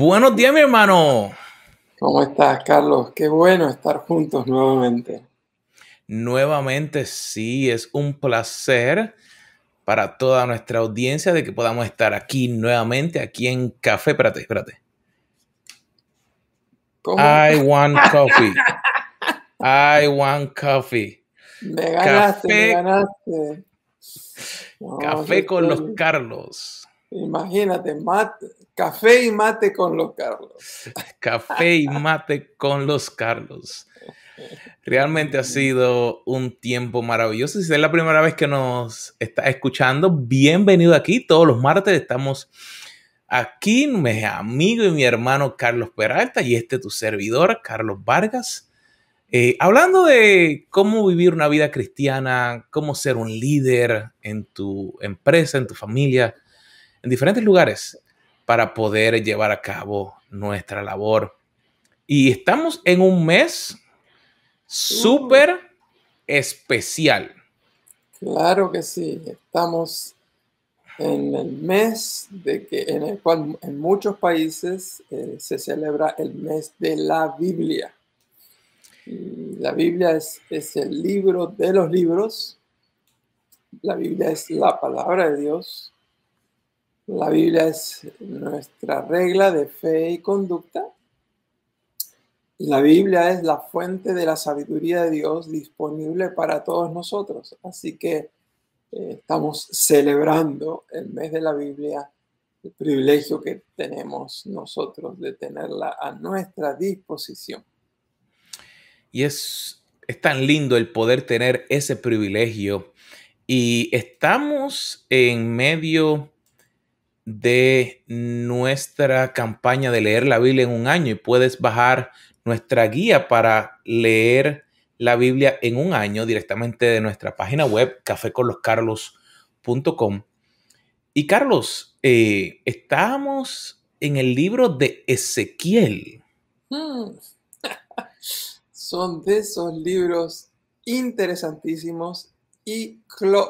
Buenos días, mi hermano. ¿Cómo estás, Carlos? Qué bueno estar juntos nuevamente. Nuevamente, sí, es un placer para toda nuestra audiencia de que podamos estar aquí nuevamente, aquí en Café. Espérate, espérate. ¿Cómo? I want coffee. I want coffee. Me ganaste, me ganaste. café con los Carlos. Imagínate, mate, café y mate con los Carlos. Café y mate con los Carlos. Realmente ha sido un tiempo maravilloso. Si es la primera vez que nos está escuchando, bienvenido aquí. Todos los martes estamos aquí, mi amigo y mi hermano Carlos Peralta y este tu servidor, Carlos Vargas. Eh, hablando de cómo vivir una vida cristiana, cómo ser un líder en tu empresa, en tu familia, en diferentes lugares para poder llevar a cabo nuestra labor. Y estamos en un mes súper especial. Claro que sí, estamos en el mes de que, en el cual en muchos países eh, se celebra el mes de la Biblia. la Biblia es, es el libro de los libros. La Biblia es la palabra de Dios. La Biblia es nuestra regla de fe y conducta. La Biblia es la fuente de la sabiduría de Dios disponible para todos nosotros. Así que eh, estamos celebrando el mes de la Biblia, el privilegio que tenemos nosotros de tenerla a nuestra disposición. Y es, es tan lindo el poder tener ese privilegio. Y estamos en medio de nuestra campaña de leer la Biblia en un año y puedes bajar nuestra guía para leer la Biblia en un año directamente de nuestra página web caféconloscarlos.com. Y Carlos, eh, estamos en el libro de Ezequiel. Hmm. Son de esos libros interesantísimos y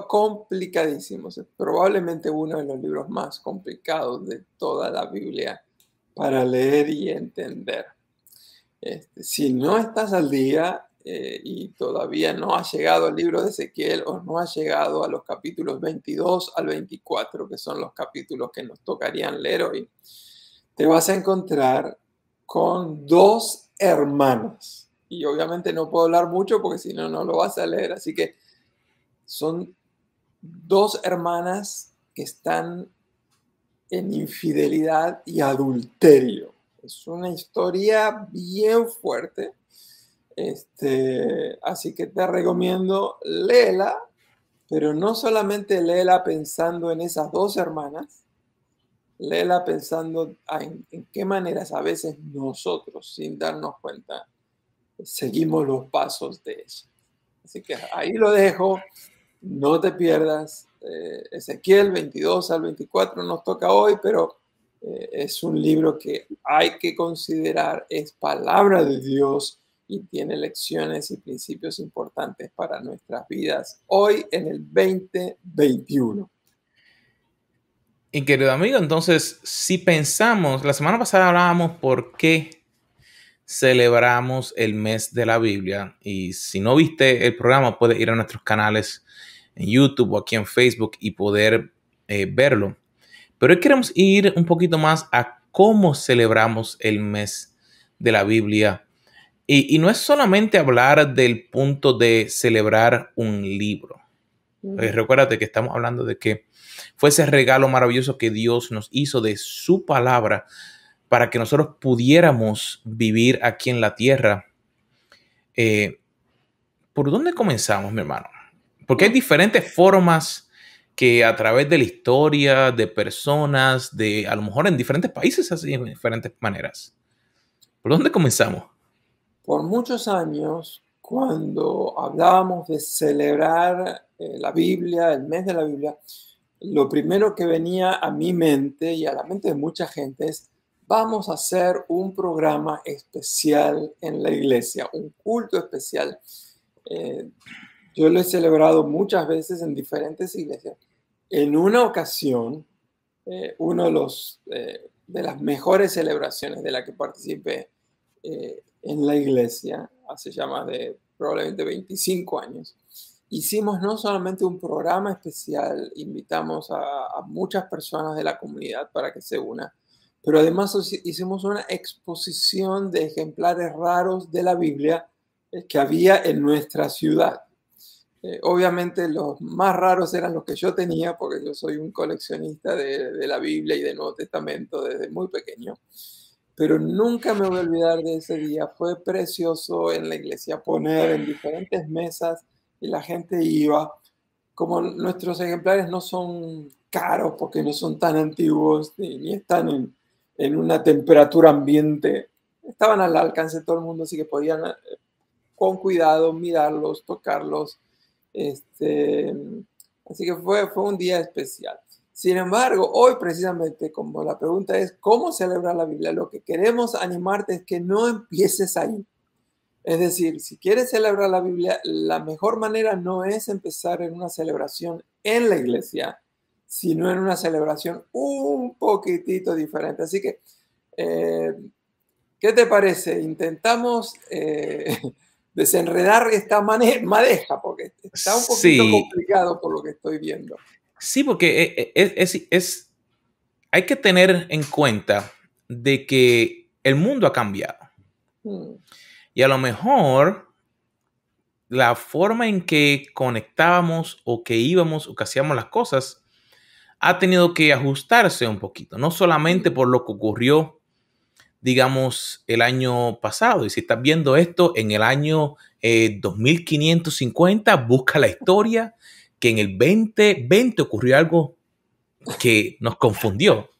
complicadísimos. Probablemente uno de los libros más complicados de toda la Biblia para leer y entender. Este, si no estás al día eh, y todavía no has llegado al libro de Ezequiel o no has llegado a los capítulos 22 al 24, que son los capítulos que nos tocarían leer hoy, te vas a encontrar con dos hermanas. Y obviamente no puedo hablar mucho porque si no, no lo vas a leer. Así que son dos hermanas que están en infidelidad y adulterio. Es una historia bien fuerte. Este, así que te recomiendo léela, pero no solamente léela pensando en esas dos hermanas, léela pensando en, en qué maneras a veces nosotros, sin darnos cuenta, seguimos los pasos de ellas. Así que ahí lo dejo. No te pierdas. Eh, Ezequiel 22 al 24 nos toca hoy, pero eh, es un libro que hay que considerar, es palabra de Dios y tiene lecciones y principios importantes para nuestras vidas hoy en el 2021. Y querido amigo, entonces, si pensamos, la semana pasada hablábamos por qué celebramos el mes de la Biblia. Y si no viste el programa, puedes ir a nuestros canales en YouTube o aquí en Facebook y poder eh, verlo. Pero hoy queremos ir un poquito más a cómo celebramos el mes de la Biblia. Y, no es solamente hablar del punto de celebrar un libro. Eh, recuérdate que estamos hablando de que fue ese regalo maravilloso que Dios nos hizo de su palabra para que nosotros pudiéramos vivir aquí en la tierra. Eh, ¿Por dónde comenzamos, mi hermano? Porque hay diferentes formas que a través de la historia, de personas, de a lo mejor en diferentes países, así en diferentes maneras. ¿Por dónde comenzamos? Por muchos años, cuando hablábamos de celebrar eh, la Biblia, el mes de la Biblia, lo primero que venía a mi mente y a la mente de mucha gente es, vamos a hacer un programa especial en la iglesia, un culto especial. Eh, yo lo he celebrado muchas veces en diferentes iglesias. En una ocasión, eh, uno de eh, las mejores celebraciones de las que participé eh, en la iglesia hace ya más de probablemente 25 años. Hicimos no solamente un programa especial, invitamos a, muchas personas de la comunidad para que se unan, pero además hicimos una exposición de ejemplares raros de la Biblia eh, que había en nuestra ciudad. Eh, obviamente los más raros eran los que yo tenía, porque yo soy un coleccionista de, de, la Biblia y del Nuevo Testamento desde muy pequeño. Pero nunca me voy a olvidar de ese día. Fue precioso en la iglesia poner en diferentes mesas y la gente iba. Como nuestros ejemplares no son caros porque no son tan antiguos ni, ni están en, en una temperatura ambiente, estaban al alcance de todo el mundo, así que podían eh, con cuidado mirarlos, tocarlos este, así que fue, fue un día especial. Sin embargo, hoy precisamente, como la pregunta es, ¿cómo celebrar la Biblia? Lo que queremos animarte es que no empieces ahí. Es decir, si quieres celebrar la Biblia, la mejor manera no es empezar en una celebración en la iglesia, sino en una celebración un poquitito diferente. Así que, eh, ¿qué te parece? Intentamos eh, desenredar esta madeja, porque está un poquito complicado por lo que estoy viendo. Sí, porque e, e, es, es, hay que tener en cuenta de que el mundo ha cambiado. Hmm. Y a lo mejor la forma en que conectábamos o que íbamos o que hacíamos las cosas ha tenido que ajustarse un poquito, no solamente por lo que ocurrió digamos, el año pasado. Y si estás viendo esto en el año 2550, eh, busca la historia que en el 2020 ocurrió algo que nos confundió.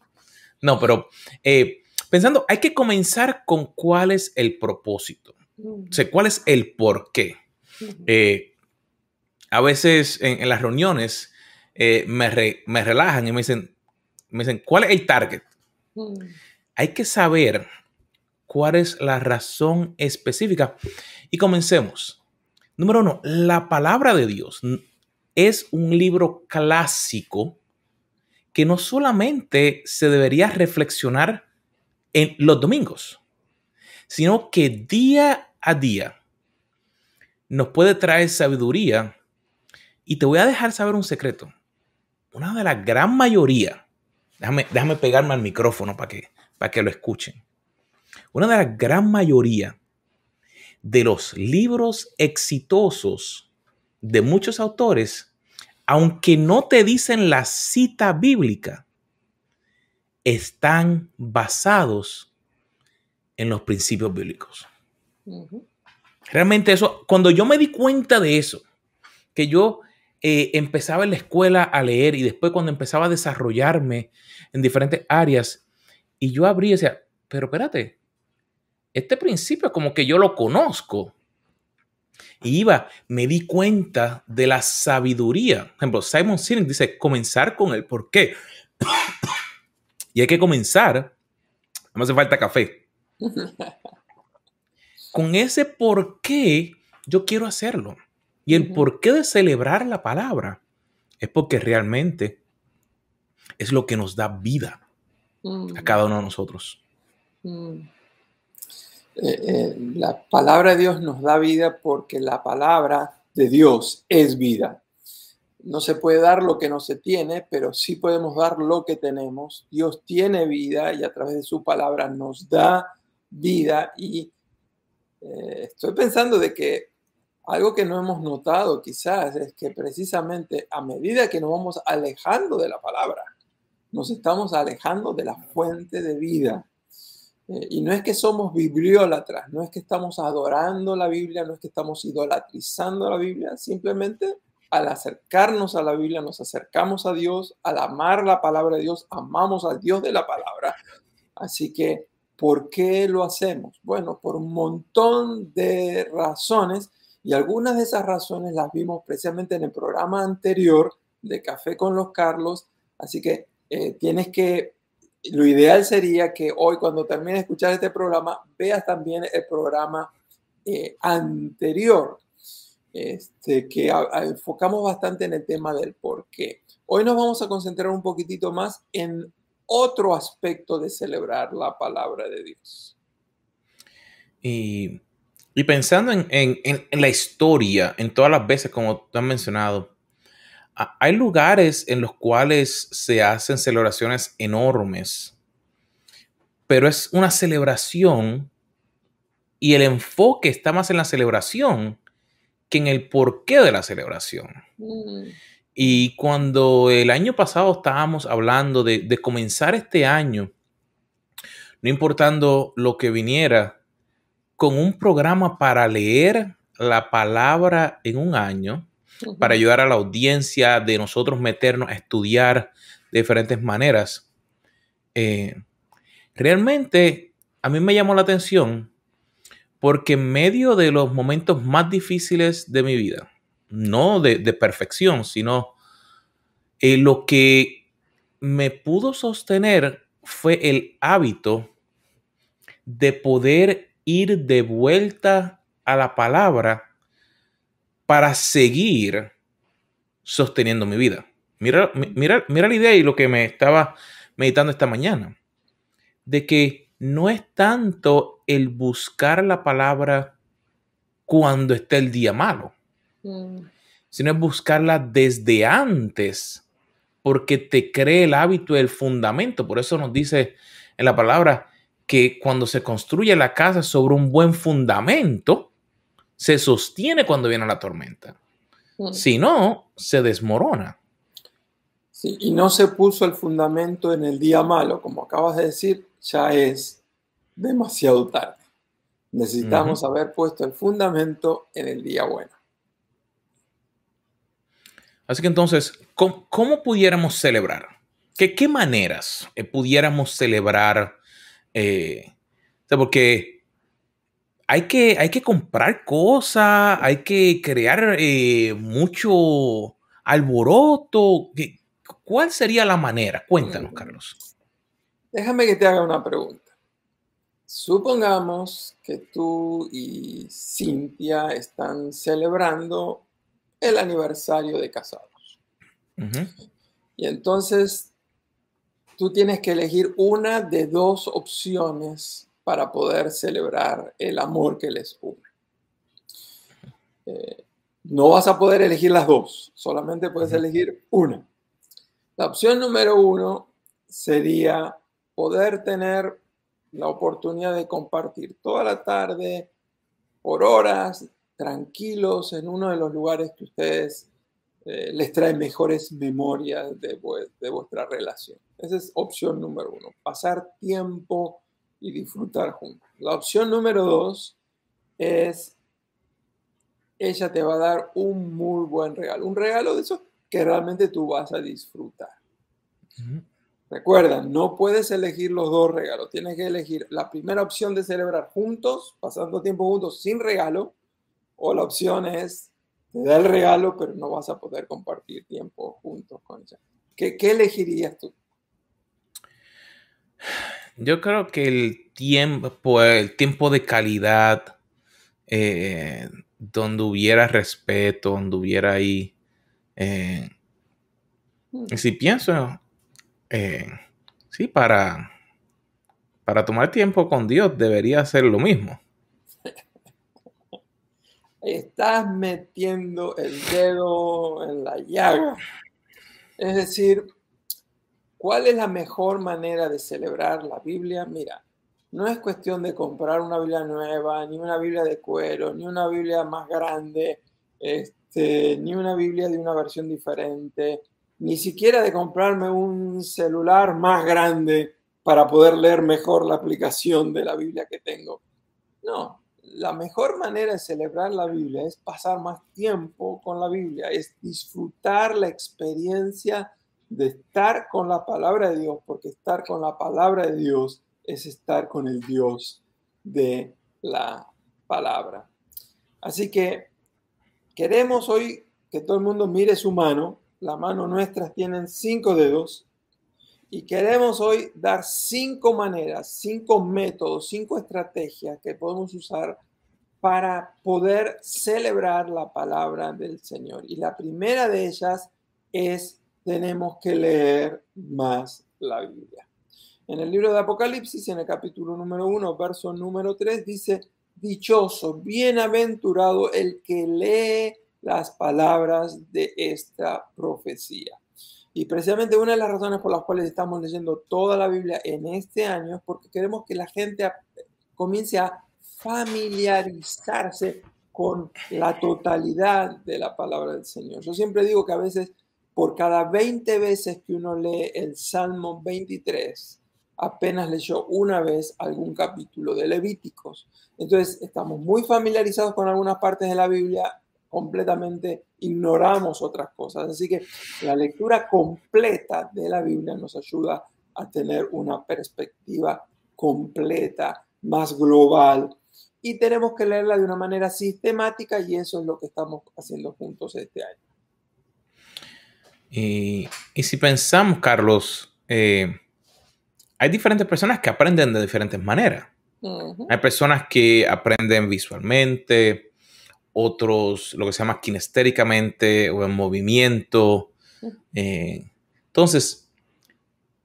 No, pero eh, pensando, hay que comenzar con cuál es el propósito. O sea, cuál es el por qué. Eh, a veces en, las reuniones me, me, relajan y me dicen, me dicen, ¿cuál es el target? hay que saber cuál es la razón específica. Y comencemos. Número uno, la palabra de Dios es un libro clásico que no solamente se debería reflexionar en los domingos, sino que día a día nos puede traer sabiduría. Y te voy a dejar saber un secreto. Una de la gran mayoría, déjame, déjame pegarme al micrófono para que para que lo escuchen. Una de la gran mayoría de los libros exitosos de muchos autores, aunque no te dicen la cita bíblica, están basados en los principios bíblicos. Realmente eso, cuando yo me di cuenta de eso, que yo eh, empezaba en la escuela a leer y después cuando empezaba a desarrollarme en diferentes áreas, y yo abrí y decía, pero espérate, este principio como que yo lo conozco. Y iba, me di cuenta de la sabiduría. Por ejemplo, Simon Sinek dice, comenzar con el por qué. y hay que comenzar, no hace falta café. con ese por qué yo quiero hacerlo. Y el por qué de celebrar la palabra es porque realmente es lo que nos da vida a mm. cada uno de nosotros. Mm. Eh, eh, la palabra de Dios nos da vida porque la palabra de Dios es vida. No se puede dar lo que no se tiene, pero sí podemos dar lo que tenemos. Dios tiene vida y a través de su palabra nos da vida. Y eh, estoy pensando de que algo que no hemos notado quizás es que precisamente a medida que nos vamos alejando de la palabra, nos estamos alejando de la fuente de vida. Eh, y no es que somos bibliólatras, no es que estamos adorando la Biblia, no es que estamos idolatrizando la Biblia, simplemente al acercarnos a la Biblia nos acercamos a Dios, al amar la palabra de Dios, amamos al Dios de la palabra. Así que, ¿por qué lo hacemos? Bueno, por un montón de razones y algunas de esas razones las vimos precisamente en el programa anterior de Café con los Carlos. Así que eh, tienes que, lo ideal sería que hoy cuando termine de escuchar este programa, veas también el programa eh, anterior, este, que enfocamos bastante en el tema del por qué. Hoy nos vamos a concentrar un poquitito más en otro aspecto de celebrar la palabra de Dios. Y, pensando en, la historia, en todas las veces, como tú has mencionado, hay lugares en los cuales se hacen celebraciones enormes, pero es una celebración y el enfoque está más en la celebración que en el porqué de la celebración. Mm. Y cuando el año pasado estábamos hablando de, de, comenzar este año, no importando lo que viniera, con un programa para leer la palabra en un año, para ayudar a la audiencia de nosotros meternos a estudiar de diferentes maneras. Eh, realmente a mí me llamó la atención porque en medio de los momentos más difíciles de mi vida, no de, perfección, sino eh, lo que me pudo sostener fue el hábito de poder ir de vuelta a la palabra para seguir sosteniendo mi vida. Mira, mira, mira la idea y lo que me estaba meditando esta mañana, de que no es tanto el buscar la palabra cuando esté el día malo, mm. sino es buscarla desde antes, porque te cree el hábito y el fundamento. Por eso nos dice en la palabra que cuando se construye la casa sobre un buen fundamento, se sostiene cuando viene la tormenta. Mm. Si no, se desmorona. Sí, y no se puso el fundamento en el día malo, como acabas de decir, ya es demasiado tarde. Necesitamos haber puesto el fundamento en el día bueno. Así que entonces, ¿cómo, pudiéramos celebrar? ¿Qué, ¿Qué, maneras eh, pudiéramos celebrar? Eh, porque hay que, hay que comprar cosas, hay que crear eh, mucho alboroto. ¿Cuál sería la manera? Cuéntanos, Carlos. Déjame que te haga una pregunta. Supongamos que tú y Cintia están celebrando el aniversario de casados. Y entonces tú tienes que elegir una de dos opciones para poder celebrar el amor que les une. Eh, no vas a poder elegir las dos, solamente puedes elegir una. La opción número uno sería poder tener la oportunidad de compartir toda la tarde, por horas, tranquilos en uno de los lugares que ustedes eh, les traen mejores memorias de, de vuestra relación. Esa es opción número uno, pasar tiempo y disfrutar juntos. La opción número dos es, ella te va a dar un muy buen regalo, un regalo de esos que realmente tú vas a disfrutar. Recuerda, no puedes elegir los dos regalos. Tienes que elegir la primera opción de celebrar juntos, pasando tiempo juntos sin regalo, o la opción es, te da el regalo, pero no vas a poder compartir tiempo juntos con ella. ¿Qué, elegirías tú? Yo creo que el tiempo, el tiempo de calidad, eh, donde hubiera respeto, donde hubiera ahí... Eh, mm. si pienso eh, sí, para, para tomar tiempo con Dios debería ser lo mismo. Estás metiendo el dedo en la llaga. Es decir, ¿cuál es la mejor manera de celebrar la Biblia? Mira, no es cuestión de comprar una Biblia nueva, ni una Biblia de cuero, ni una Biblia más grande, este, ni una Biblia de una versión diferente ni siquiera de comprarme un celular más grande para poder leer mejor la aplicación de la Biblia que tengo. No, la mejor manera de celebrar la Biblia es pasar más tiempo con la Biblia, es disfrutar la experiencia de estar con la palabra de Dios, porque estar con la palabra de Dios es estar con el Dios de la palabra. Así que queremos hoy que todo el mundo mire su mano la mano nuestras tienen cinco dedos y queremos hoy dar cinco maneras, cinco métodos, cinco estrategias que podemos usar para poder celebrar la palabra del Señor. Y la primera de ellas es tenemos que leer más la Biblia. En el libro de Apocalipsis, en el capítulo número 1, verso número 3, dice, dichoso, bienaventurado el que lee las palabras de esta profecía. Y precisamente una de las razones por las cuales estamos leyendo toda la Biblia en este año es porque queremos que la gente comience a familiarizarse con la totalidad de la palabra del Señor. Yo siempre digo que a veces por cada 20 veces que uno lee el Salmo 23, apenas leyó una vez algún capítulo de Levíticos. Entonces, estamos muy familiarizados con algunas partes de la Biblia, completamente ignoramos otras cosas. Así que la lectura completa de la Biblia nos ayuda a tener una perspectiva completa, más global. Y tenemos que leerla de una manera sistemática y eso es lo que estamos haciendo juntos este año. Y, si pensamos, Carlos, eh, hay diferentes personas que aprenden de diferentes maneras. Hay personas que aprenden visualmente, otros lo que se llama kinestéricamente o en movimiento. Eh, entonces,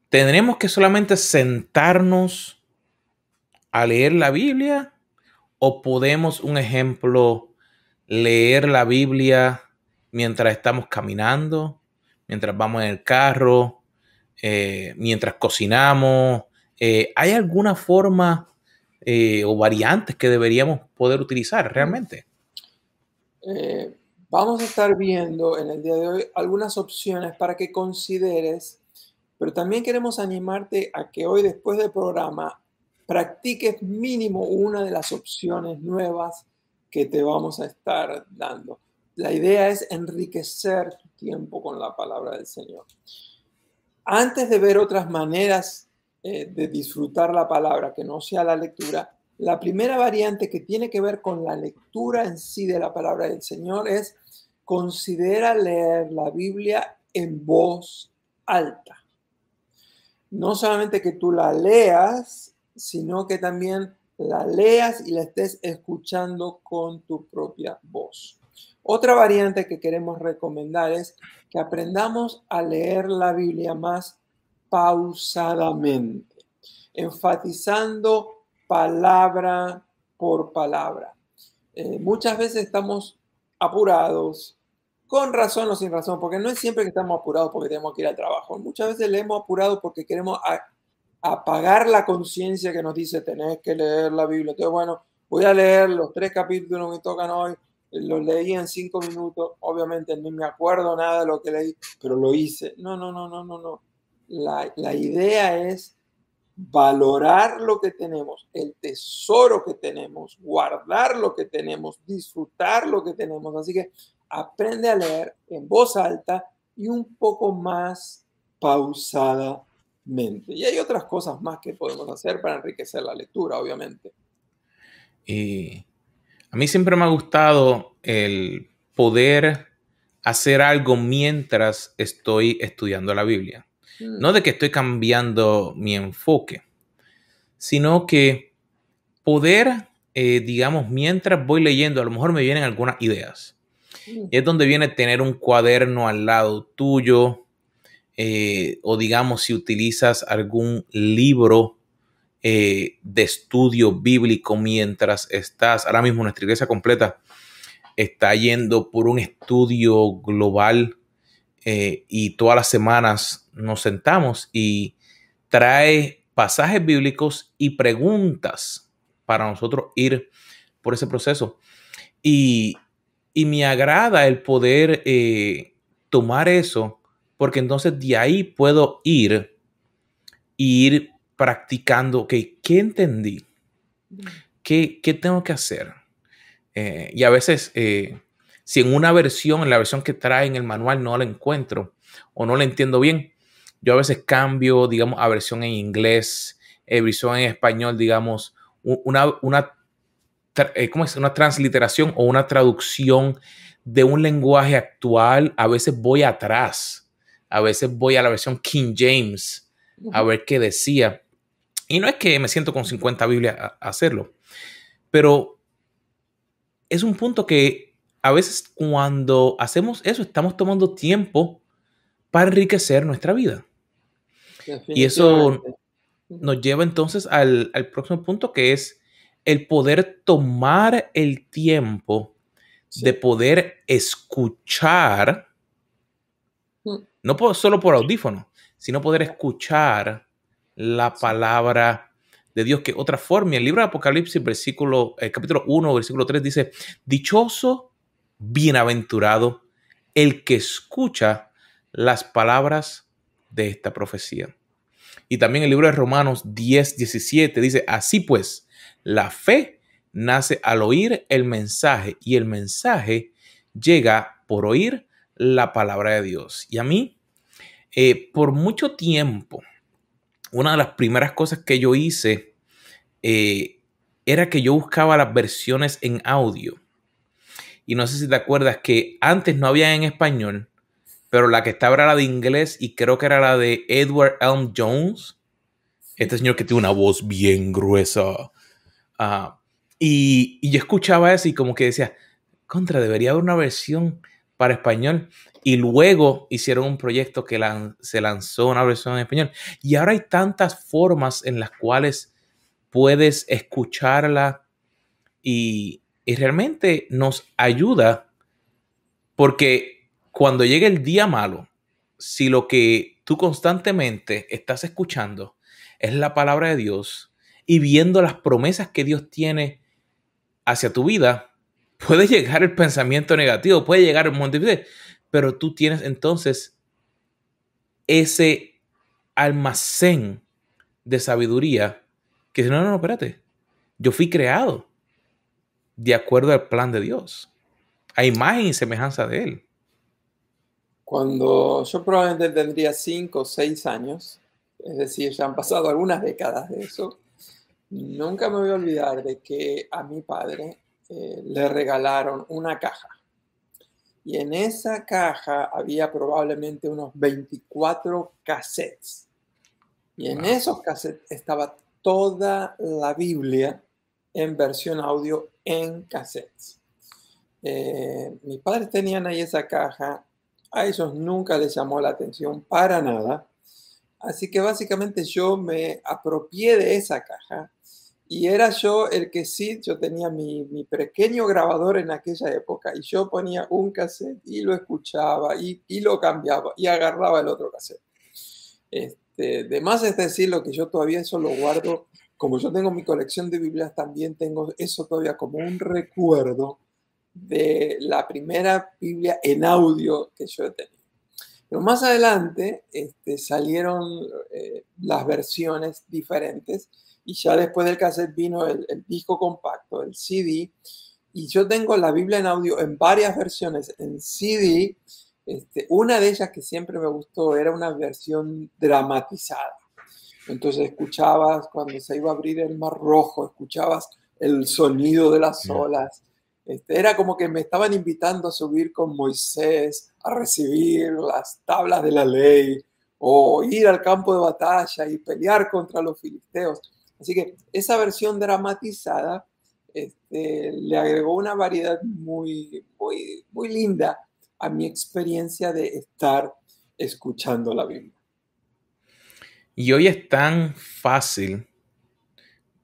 ¿tendremos que solamente sentarnos a leer la Biblia o podemos, un ejemplo, leer la Biblia mientras estamos caminando, mientras vamos en el carro, eh, mientras cocinamos? Eh, ¿Hay alguna forma o variantes que deberíamos poder utilizar realmente? Eh, vamos a estar viendo en el día de hoy algunas opciones para que consideres, pero también queremos animarte a que hoy después del programa practiques mínimo una de las opciones nuevas que te vamos a estar dando. La idea es enriquecer tu tiempo con la palabra del Señor. Antes de ver otras maneras eh, de disfrutar la palabra que no sea la lectura, la primera variante que tiene que ver con la lectura en sí de la palabra del Señor es considera leer la Biblia en voz alta. No solamente que tú la leas, sino que también la leas y la estés escuchando con tu propia voz. Otra variante que queremos recomendar es que aprendamos a leer la Biblia más pausadamente, enfatizando palabra por palabra. Eh, muchas veces estamos apurados, con razón o sin razón, porque no es siempre que estamos apurados porque tenemos que ir al trabajo. Muchas veces leemos apurado porque queremos apagar la conciencia que nos dice tenés que leer la Biblia. Entonces, bueno, voy a leer los tres capítulos que tocan hoy. Los leí en cinco minutos. Obviamente ni me acuerdo nada de lo que leí, pero lo hice. No, no, no, no, no, no. La, la idea es valorar lo que tenemos, el tesoro que tenemos, guardar lo que tenemos, disfrutar lo que tenemos. Así que aprende a leer en voz alta y un poco más pausadamente. Y hay otras cosas más que podemos hacer para enriquecer la lectura, obviamente. Y a mí siempre me ha gustado el poder hacer algo mientras estoy estudiando la Biblia. Mm. No de que estoy cambiando mi enfoque, sino que poder, eh, digamos, mientras voy leyendo, a lo mejor me vienen algunas ideas. Mm. es donde viene tener un cuaderno al lado tuyo, eh, o digamos, si utilizas algún libro eh, de estudio bíblico mientras estás, ahora mismo nuestra iglesia completa está yendo por un estudio global y todas las semanas nos sentamos y trae pasajes bíblicos y preguntas para nosotros ir por ese proceso. Y, me agrada el poder eh, tomar eso, porque entonces de ahí puedo ir ir practicando, ok, ¿qué entendí? ¿Qué, tengo que hacer? Eh, y a veces, eh, si en una versión, en la versión que trae en el manual no la encuentro o no la entiendo bien, yo a veces cambio, digamos, a versión en inglés, eh, versión en español, digamos, una, una, eh, ¿cómo es? una transliteración o una traducción de un lenguaje actual. A veces voy atrás, a veces voy a la versión King James a ver qué decía. Y no es que me siento con 50 Biblias a hacerlo, pero es un punto que a veces cuando hacemos eso estamos tomando tiempo para enriquecer nuestra vida. Y eso nos lleva entonces al, próximo punto que es el poder tomar el tiempo de poder escuchar, mm. no solo por audífono, sino poder escuchar la palabra de Dios, que otra forma, el libro de Apocalipsis, versículo, eh, capítulo 1, versículo 3 dice, dichoso, bienaventurado, el que escucha las palabras de esta profecía. Y también el libro de Romanos 10, 17 dice, así pues, la fe nace al oír el mensaje y el mensaje llega por oír la palabra de Dios. Y a mí, eh, por mucho tiempo, una de las primeras cosas que yo hice eh, era que yo buscaba las versiones en audio. Y no sé si te acuerdas que antes no había en español, pero la que estaba era la de inglés y creo que era la de Edward Elm Jones. Este señor que tiene una voz bien gruesa. Ah, y, y, yo escuchaba eso y como que decía, contra, debería haber una versión para español. Y luego hicieron un proyecto que se lanzó una versión en español. Y ahora hay tantas formas en las cuales puedes escucharla y, y realmente nos ayuda porque cuando llegue el día malo, si lo que tú constantemente estás escuchando es la palabra de Dios y viendo las promesas que Dios tiene hacia tu vida, puede llegar el pensamiento negativo, puede llegar el monte pero tú tienes entonces ese almacén de sabiduría que dice, no, no, no, espérate, yo fui creado de acuerdo al plan de Dios, a imagen y semejanza de Él. Cuando yo probablemente tendría cinco o seis años, es decir, ya han pasado algunas décadas de eso, nunca me voy a olvidar de que a mi padre eh, le regalaron una caja. Y en esa caja había probablemente unos 24 cassettes. Y en esos cassettes estaba toda la Biblia en versión audio en cassettes. Eh, mis padres tenían ahí esa caja a ellos nunca les llamó la atención para nada. Así que básicamente yo me apropié de esa caja y era yo el que sí, yo tenía mi, pequeño grabador en aquella época y yo ponía un cassette y lo escuchaba y, lo cambiaba y agarraba el otro cassette. Este, de más es decir, lo que yo todavía eso lo guardo, como yo tengo mi colección de Biblias, también tengo eso todavía como un recuerdo de la primera Biblia en audio que yo he tenido. Pero más adelante este, salieron eh, las versiones diferentes y ya después del cassette vino el, disco compacto, el CD, y yo tengo la Biblia en audio en varias versiones en CD. Este, una de ellas que siempre me gustó era una versión dramatizada. Entonces escuchabas cuando se iba a abrir el mar rojo, escuchabas el sonido de las olas, este, era como que me estaban invitando a subir con Moisés a recibir las tablas de la ley o ir al campo de batalla y pelear contra los filisteos. Así que esa versión dramatizada este, le agregó una variedad muy, muy, linda a mi experiencia de estar escuchando la Biblia. Y hoy es tan fácil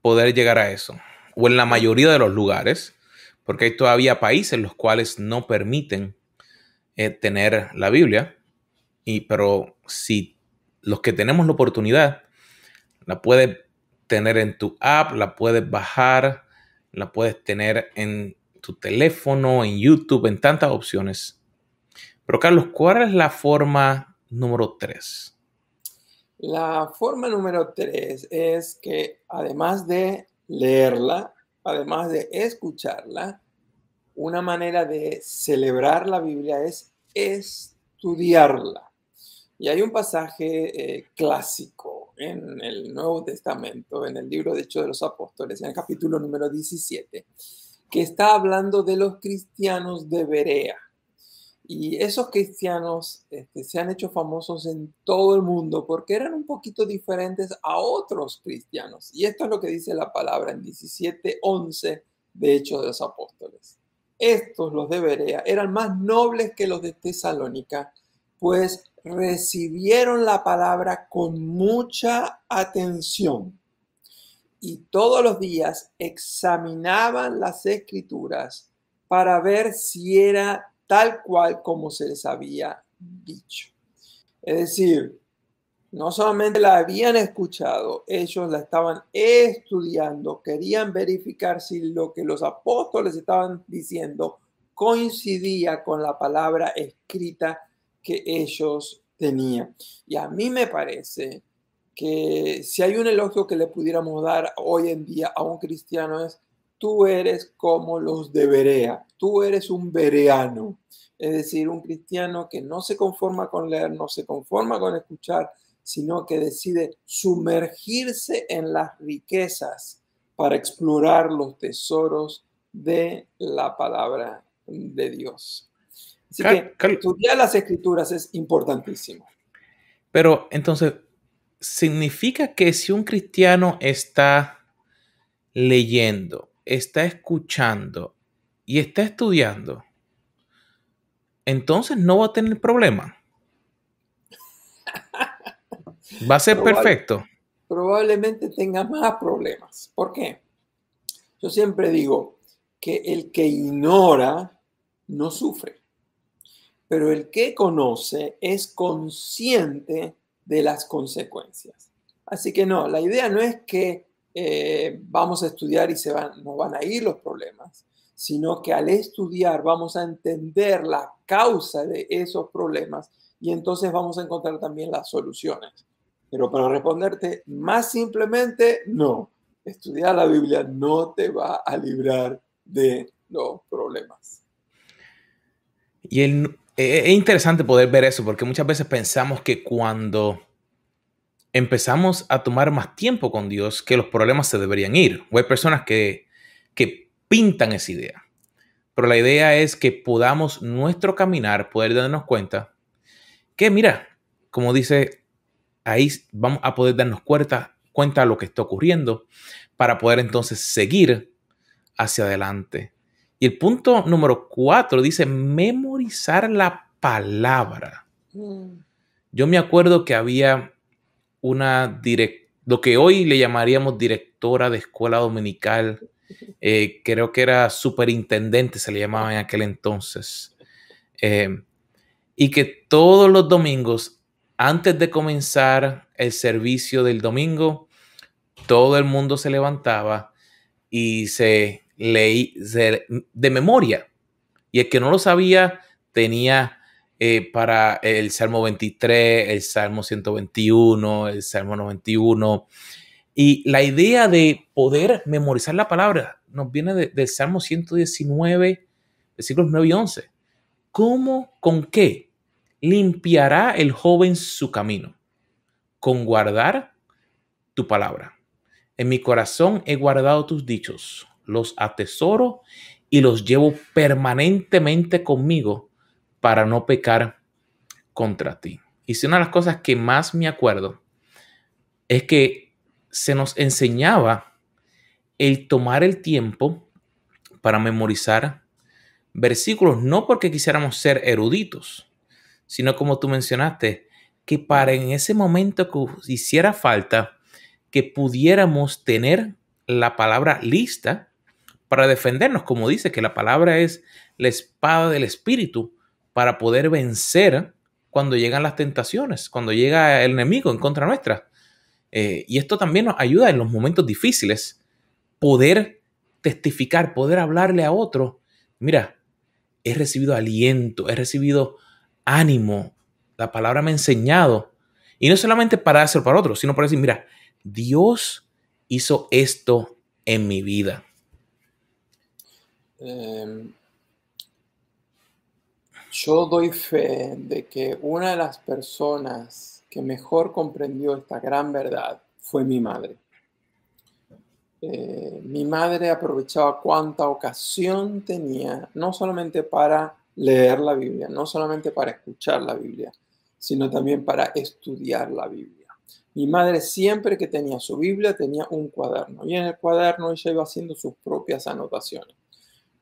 poder llegar a eso, o en la mayoría de los lugares, porque hay todavía países en los cuales no permiten eh, tener la Biblia, y, pero si los que tenemos la oportunidad, la puedes tener en tu app, la puedes bajar, la puedes tener en tu teléfono, en YouTube, en tantas opciones. Pero Carlos, ¿cuál es la forma número tres? La forma número tres es que además de leerla, además de escucharla, una manera de celebrar la Biblia es estudiarla. Y hay un pasaje eh, clásico en el Nuevo Testamento, en el libro de Hechos de los Apóstoles, en el capítulo número 17, que está hablando de los cristianos de Berea. Y esos cristianos este, se han hecho famosos en todo el mundo porque eran un poquito diferentes a otros cristianos. Y esto es lo que dice la palabra en 17.11 de Hechos de los Apóstoles. Estos, los de Berea, eran más nobles que los de Tesalónica pues recibieron la palabra con mucha atención y todos los días examinaban las escrituras para ver si era tal cual como se les había dicho. Es decir, no solamente la habían escuchado, ellos la estaban estudiando, querían verificar si lo que los apóstoles estaban diciendo coincidía con la palabra escrita que ellos tenían. Y a mí me parece que si hay un elogio que le pudiéramos dar hoy en día a un cristiano es, tú eres como los de Berea, tú eres un bereano, es decir, un cristiano que no se conforma con leer, no se conforma con escuchar, sino que decide sumergirse en las riquezas para explorar los tesoros de la palabra de Dios. Así que estudiar las escrituras es importantísimo. Pero entonces, significa que si un cristiano está leyendo, está escuchando y está estudiando, entonces no va a tener problema. Va a ser perfecto. Probablemente tenga más problemas. ¿Por qué? Yo siempre digo que el que ignora no sufre, pero el que conoce es consciente de las consecuencias. Así que no, la idea no es que eh, vamos a estudiar y se van, no van a ir los problemas, sino que al estudiar vamos a entender la causa de esos problemas y entonces vamos a encontrar también las soluciones. Pero para responderte más simplemente, no. Estudiar la Biblia no te va a librar de los problemas. Y e, e, es interesante poder ver eso, porque muchas veces pensamos que cuando empezamos a tomar más tiempo con Dios, que los problemas se deberían ir. O hay personas que, que pintan esa idea. Pero la idea es que podamos nuestro caminar, poder darnos cuenta que, mira, como dice ahí vamos a poder darnos cuenta, cuenta de lo que está ocurriendo para poder entonces seguir hacia adelante. Y el punto número cuatro dice memorizar la palabra. Mm. Yo me acuerdo que había una direct, lo que hoy le llamaríamos directora de escuela dominical, eh, creo que era superintendente, se le llamaba en aquel entonces, eh, y que todos los domingos antes de comenzar el servicio del domingo, todo el mundo se levantaba y se leía de memoria. Y el que no lo sabía tenía eh, para el Salmo 23, el Salmo 121, el Salmo 91. Y la idea de poder memorizar la palabra nos viene del Salmo 119, versículos 9 y 11. ¿Cómo? ¿Con qué? limpiará el joven su camino con guardar tu palabra. En mi corazón he guardado tus dichos, los atesoro y los llevo permanentemente conmigo para no pecar contra ti. Y si una de las cosas que más me acuerdo es que se nos enseñaba el tomar el tiempo para memorizar versículos, no porque quisiéramos ser eruditos, sino como tú mencionaste, que para en ese momento que hiciera falta, que pudiéramos tener la palabra lista para defendernos, como dice que la palabra es la espada del espíritu para poder vencer cuando llegan las tentaciones, cuando llega el enemigo en contra nuestra. Eh, y esto también nos ayuda en los momentos difíciles, poder testificar, poder hablarle a otro, mira, he recibido aliento, he recibido ánimo. La palabra me ha enseñado. Y no solamente para hacer para otros, sino para decir, mira, Dios hizo esto en mi vida. Em, yo doy fe de que una de las personas que mejor comprendió esta gran verdad fue mi madre. Eh, mi madre aprovechaba cuánta ocasión tenía, no solamente para leer la Biblia, no solamente para escuchar la Biblia, sino también para estudiar la Biblia. Mi madre siempre que tenía su Biblia tenía un cuaderno y en el cuaderno ella iba haciendo sus propias anotaciones.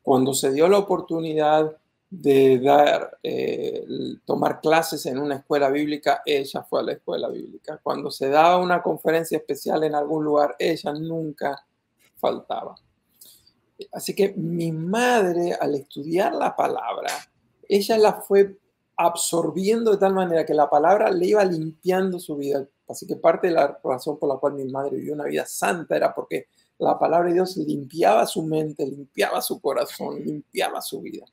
Cuando se dio la oportunidad de dar, eh, tomar clases en una escuela bíblica, ella fue a la escuela bíblica. Cuando se daba una conferencia especial en algún lugar, ella nunca faltaba. Así que mi madre, al estudiar la palabra, ella la fue absorbiendo de tal manera que la palabra le iba limpiando su vida. Así que parte de la razón por la cual mi madre vivió una vida santa era porque la palabra de Dios limpiaba su mente, limpiaba su corazón, limpiaba su vida.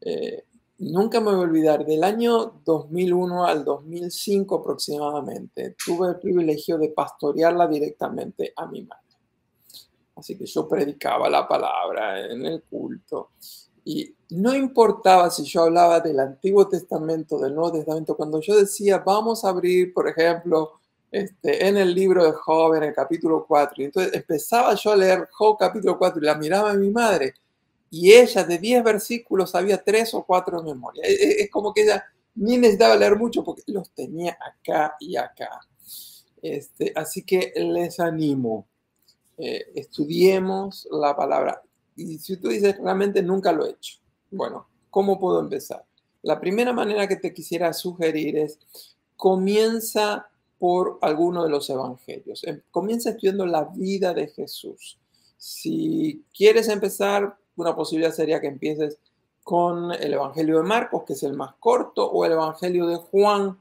Eh, nunca me voy a olvidar, del año 2001 al 2005 aproximadamente, tuve el privilegio de pastorearla directamente a mi madre. Así que yo predicaba la palabra en el culto. Y no importaba si yo hablaba del Antiguo Testamento, del Nuevo Testamento, cuando yo decía, vamos a abrir, por ejemplo, este, en el libro de Job, en el capítulo 4. Y entonces empezaba yo a leer Job capítulo 4 y la miraba a mi madre y ella de 10 versículos sabía 3 o 4 de memoria. E, e, es, como que ella ni necesitaba leer mucho porque los tenía acá y acá. Este, así que les animo, eh, estudiemos la palabra. Y si tú dices, realmente nunca lo he hecho. Bueno, ¿cómo puedo empezar? La primera manera que te quisiera sugerir es, comienza por alguno de los evangelios. Em, comienza estudiando la vida de Jesús. Si quieres empezar una posibilidad sería que empieces con el Evangelio de Marcos, que es el más corto, o el Evangelio de Juan,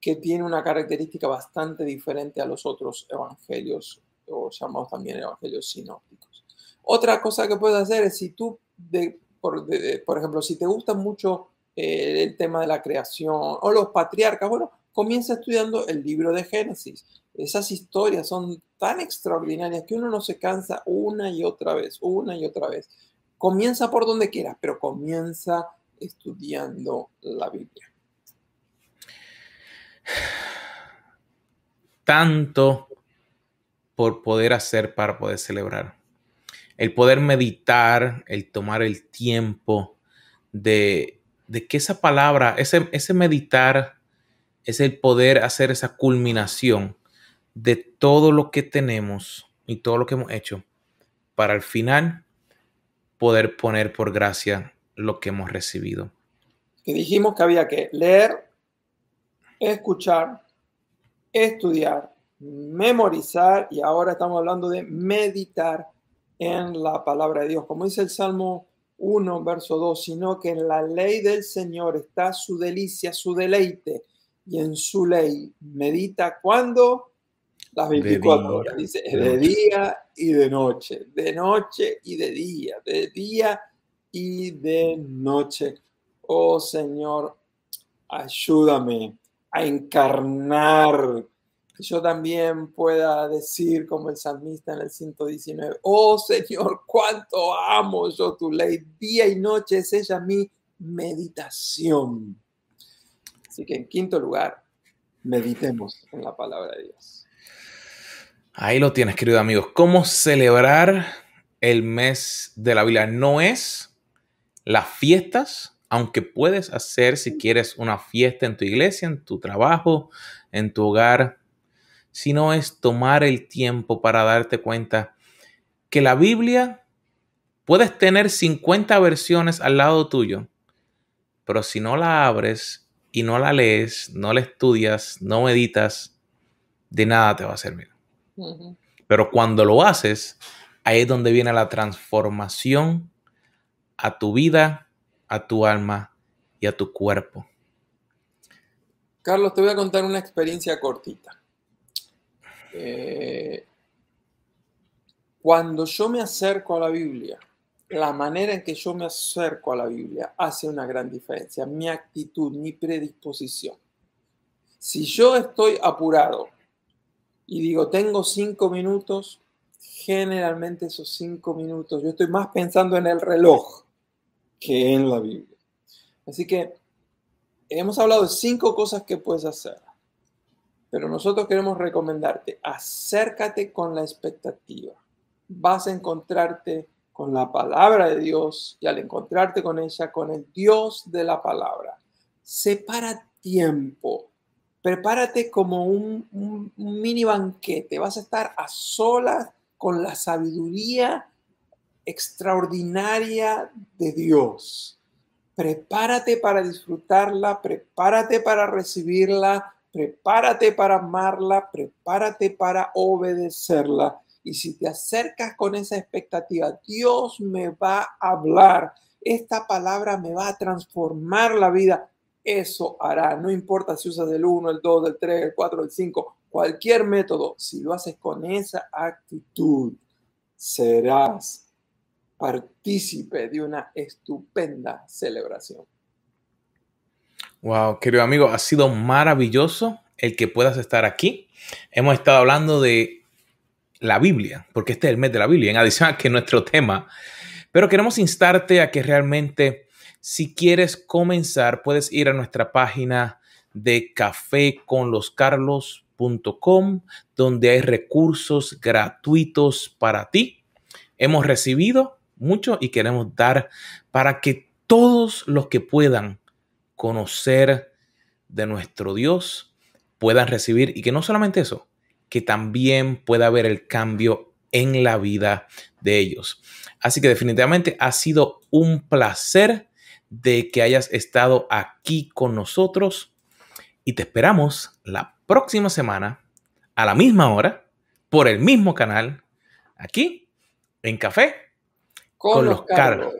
que tiene una característica bastante diferente a los otros evangelios, o llamados también evangelios sinópticos. Otra cosa que puedes hacer es si tú, por, ejemplo, si te gusta mucho eh, el tema de la creación o los patriarcas, bueno, comienza estudiando el libro de Génesis. Esas historias son tan extraordinarias que uno no se cansa una y otra vez, una y otra vez. Comienza por donde quieras, pero comienza estudiando la Biblia. Tanto por poder hacer para poder celebrar. El poder meditar, el tomar el tiempo de, que esa palabra, ese, ese meditar, es el poder hacer esa culminación de todo lo que tenemos y todo lo que hemos hecho para al final poder poner por gracia lo que hemos recibido. Que dijimos que había que leer, escuchar, estudiar, memorizar y ahora estamos hablando de meditar en la palabra de Dios. Como dice el Salmo 1, verso 2, sino que en la ley del Señor está su delicia, su deleite, y en su ley medita cuando las 24 horas, dice, de día y de noche, de noche y de día, de día y de noche. Oh Señor, ayúdame a encarnar, que yo también pueda decir como el salmista en el 119, oh Señor, cuánto amo yo tu ley, día y noche es ella mi meditación. Así que en quinto lugar, meditemos en la palabra de Dios. Ahí lo tienes, querido amigos. ¿Cómo celebrar el mes de la Biblia? No es las fiestas, aunque puedes hacer si quieres una fiesta en tu iglesia, en tu trabajo, en tu hogar, sino es tomar el tiempo para darte cuenta que la Biblia puedes tener 50 versiones al lado tuyo, pero si no la abres y no la lees, no la estudias, no meditas, de nada te va a servir. Pero cuando lo haces, ahí es donde viene la transformación a tu vida, a tu alma y a tu cuerpo. Carlos, te voy a contar una experiencia cortita. Eh, cuando yo me acerco a la Biblia, la manera en que yo me acerco a la Biblia hace una gran diferencia. Mi actitud, mi predisposición. Si yo estoy apurado, y digo, tengo cinco minutos, generalmente esos cinco minutos, yo estoy más pensando en el reloj que en la Biblia. Así que hemos hablado de cinco cosas que puedes hacer, pero nosotros queremos recomendarte, acércate con la expectativa. Vas a encontrarte con la palabra de Dios y al encontrarte con ella, con el Dios de la palabra, separa tiempo prepárate como un, mini banquete. Vas a estar a solas con la sabiduría extraordinaria de Dios. prepárate para disfrutarla, prepárate para recibirla, prepárate para amarla, prepárate para obedecerla. Y si te acercas con esa expectativa, Dios me va a hablar, esta palabra me va a transformar la vida. Eso hará, no importa si usas el 1, el 2, el 3, el 4, el 5, cualquier método, si lo haces con esa actitud, serás partícipe de una estupenda celebración. Wow, querido amigo, ha sido maravilloso el que puedas estar aquí. Hemos estado hablando de la Biblia, porque este es el mes de la Biblia, en adición a que es nuestro tema. Pero queremos instarte a que realmente, si quieres comenzar, puedes ir a nuestra página de caféconloscarlos.com, donde hay recursos gratuitos para ti. Hemos recibido mucho y queremos dar para que todos los que puedan conocer de nuestro Dios puedan recibir y que no solamente eso, que también pueda haber el cambio en la vida de ellos. Así que definitivamente ha sido un placer de que hayas estado aquí con nosotros y te esperamos la próxima semana a la misma hora por el mismo canal aquí en Café con, los Carlos.